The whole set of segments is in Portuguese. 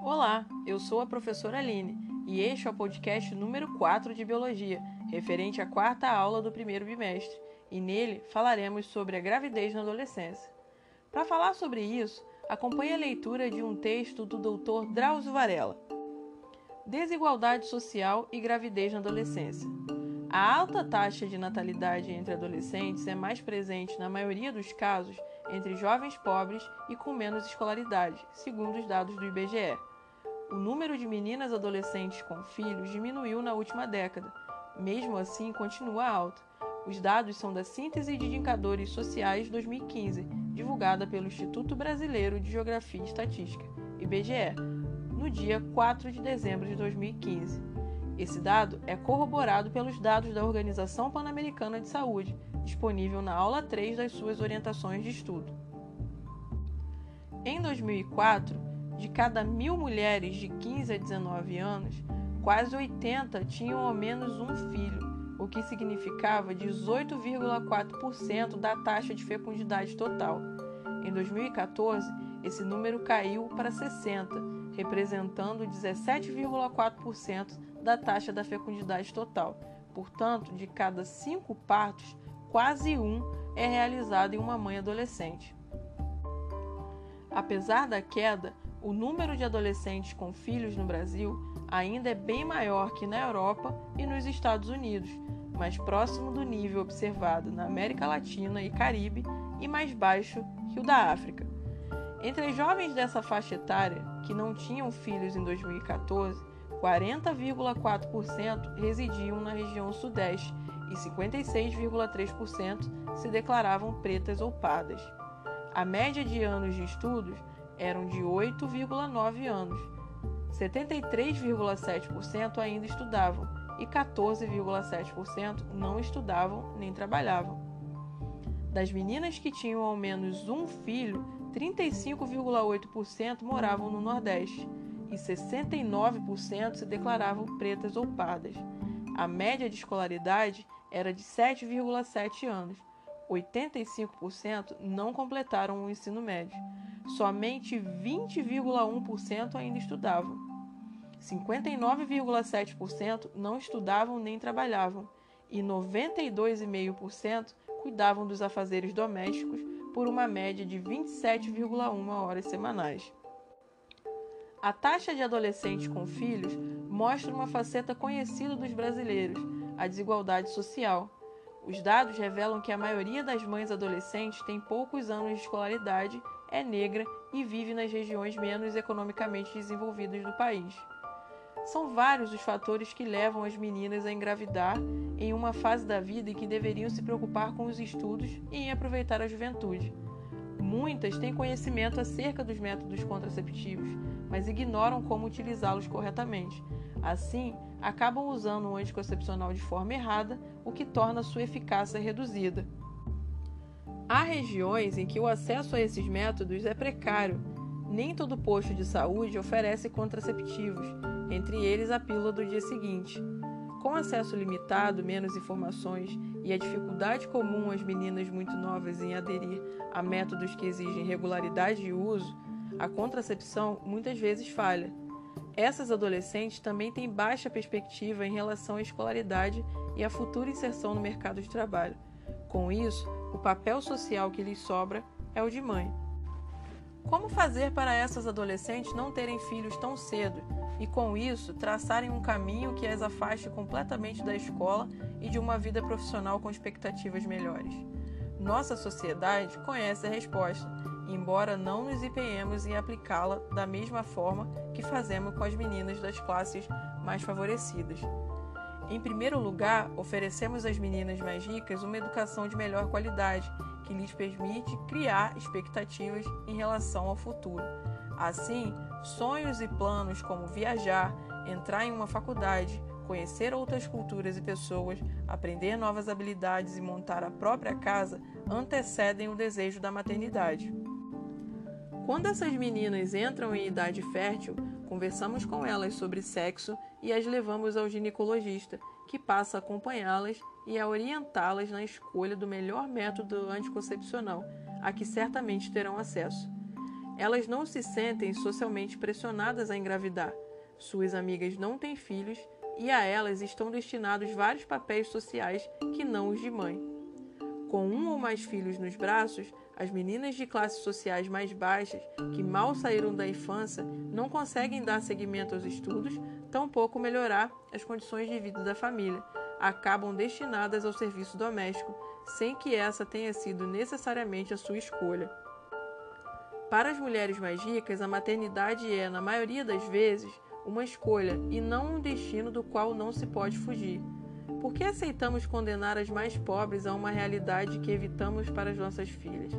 Olá, eu sou a professora Aline e este é o podcast número 4 de Biologia, referente à quarta aula do primeiro bimestre, e nele falaremos sobre a gravidez na adolescência. Para falar sobre isso, acompanhe a leitura de um texto do Dr. Drauzio Varela. Desigualdade social e gravidez na adolescência. A alta taxa de natalidade entre adolescentes é mais presente, na maioria dos casos, entre jovens pobres e com menos escolaridade, segundo os dados do IBGE. O número de meninas adolescentes com filhos diminuiu na última década, mesmo assim continua alto. Os dados são da Síntese de Indicadores Sociais 2015, divulgada pelo Instituto Brasileiro de Geografia e Estatística, IBGE, no dia 4 de dezembro de 2015. Esse dado é corroborado pelos dados da Organização Pan-Americana de Saúde, disponível na aula 3 das suas orientações de estudo. Em 2004, de cada mil mulheres de 15 a 19 anos, quase 80 tinham ao menos um filho, o que significava 18,4% da taxa de fecundidade total. Em 2014, esse número caiu para 60, representando 17,4% da taxa da fecundidade total. Portanto, de cada cinco partos, quase um é realizado em uma mãe adolescente. Apesar da queda, o número de adolescentes com filhos no Brasil ainda é bem maior que na Europa e nos Estados Unidos, mais próximo do nível observado na América Latina e Caribe e mais baixo que o da África. Entre jovens dessa faixa etária, que não tinham filhos em 2014, 40,4% residiam na região Sudeste e 56,3% se declaravam pretas ou pardas. A média de anos de estudos eram de 8,9 anos. 73,7% ainda estudavam e 14,7% não estudavam nem trabalhavam. Das meninas que tinham ao menos um filho, 35,8% moravam no Nordeste e 69% se declaravam pretas ou pardas. A média de escolaridade era de 7,7 anos. 85% não completaram o ensino médio. Somente 20,1% ainda estudavam. 59,7% não estudavam nem trabalhavam e 92,5% cuidavam dos afazeres domésticos por uma média de 27,1 horas semanais. A taxa de adolescentes com filhos mostra uma faceta conhecida dos brasileiros, a desigualdade social. Os dados revelam que a maioria das mães adolescentes tem poucos anos de escolaridade, é negra e vive nas regiões menos economicamente desenvolvidas do país. São vários os fatores que levam as meninas a engravidar em uma fase da vida em que deveriam se preocupar com os estudos e em aproveitar a juventude. Muitas têm conhecimento acerca dos métodos contraceptivos, mas ignoram como utilizá-los corretamente. Assim, acabam usando o anticoncepcional de forma errada, o que torna sua eficácia reduzida. Há regiões em que o acesso a esses métodos é precário. Nem todo posto de saúde oferece contraceptivos, entre eles a pílula do dia seguinte. Com acesso limitado, menos informações e a dificuldade comum às meninas muito novas em aderir a métodos que exigem regularidade de uso, a contracepção muitas vezes falha. Essas adolescentes também têm baixa perspectiva em relação à escolaridade e à futura inserção no mercado de trabalho. Com isso, o papel social que lhes sobra é o de mãe. Como fazer para essas adolescentes não terem filhos tão cedo e, com isso, traçarem um caminho que as afaste completamente da escola e de uma vida profissional com expectativas melhores? Nossa sociedade conhece a resposta, embora não nos empenhemos em aplicá-la da mesma forma que fazemos com as meninas das classes mais favorecidas. Em primeiro lugar, oferecemos às meninas mais ricas uma educação de melhor qualidade, que lhes permite criar expectativas em relação ao futuro. Assim, sonhos e planos como viajar, entrar em uma faculdade, conhecer outras culturas e pessoas, aprender novas habilidades e montar a própria casa antecedem o desejo da maternidade. Quando essas meninas entram em idade fértil, conversamos com elas sobre sexo e as levamos ao ginecologista, que passa a acompanhá-las e a orientá-las na escolha do melhor método anticoncepcional, a que certamente terão acesso. Elas não se sentem socialmente pressionadas a engravidar. Suas amigas não têm filhos e a elas estão destinados vários papéis sociais que não os de mãe. Com um ou mais filhos nos braços, as meninas de classes sociais mais baixas, que mal saíram da infância, não conseguem dar seguimento aos estudos, tampouco melhorar as condições de vida da família. Acabam destinadas ao serviço doméstico, sem que essa tenha sido necessariamente a sua escolha. Para as mulheres mais ricas, a maternidade é, na maioria das vezes, uma escolha e não um destino do qual não se pode fugir. Por que aceitamos condenar as mais pobres a uma realidade que evitamos para as nossas filhas?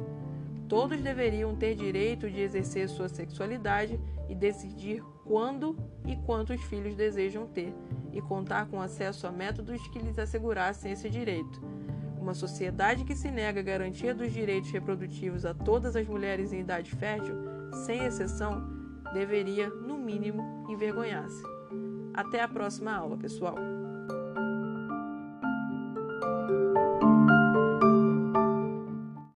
Todos deveriam ter direito de exercer sua sexualidade e decidir quando e quantos filhos desejam ter, e contar com acesso a métodos que lhes assegurassem esse direito. Uma sociedade que se nega a garantia dos direitos reprodutivos a todas as mulheres em idade fértil, sem exceção, deveria, no mínimo, envergonhar-se. Até a próxima aula, pessoal!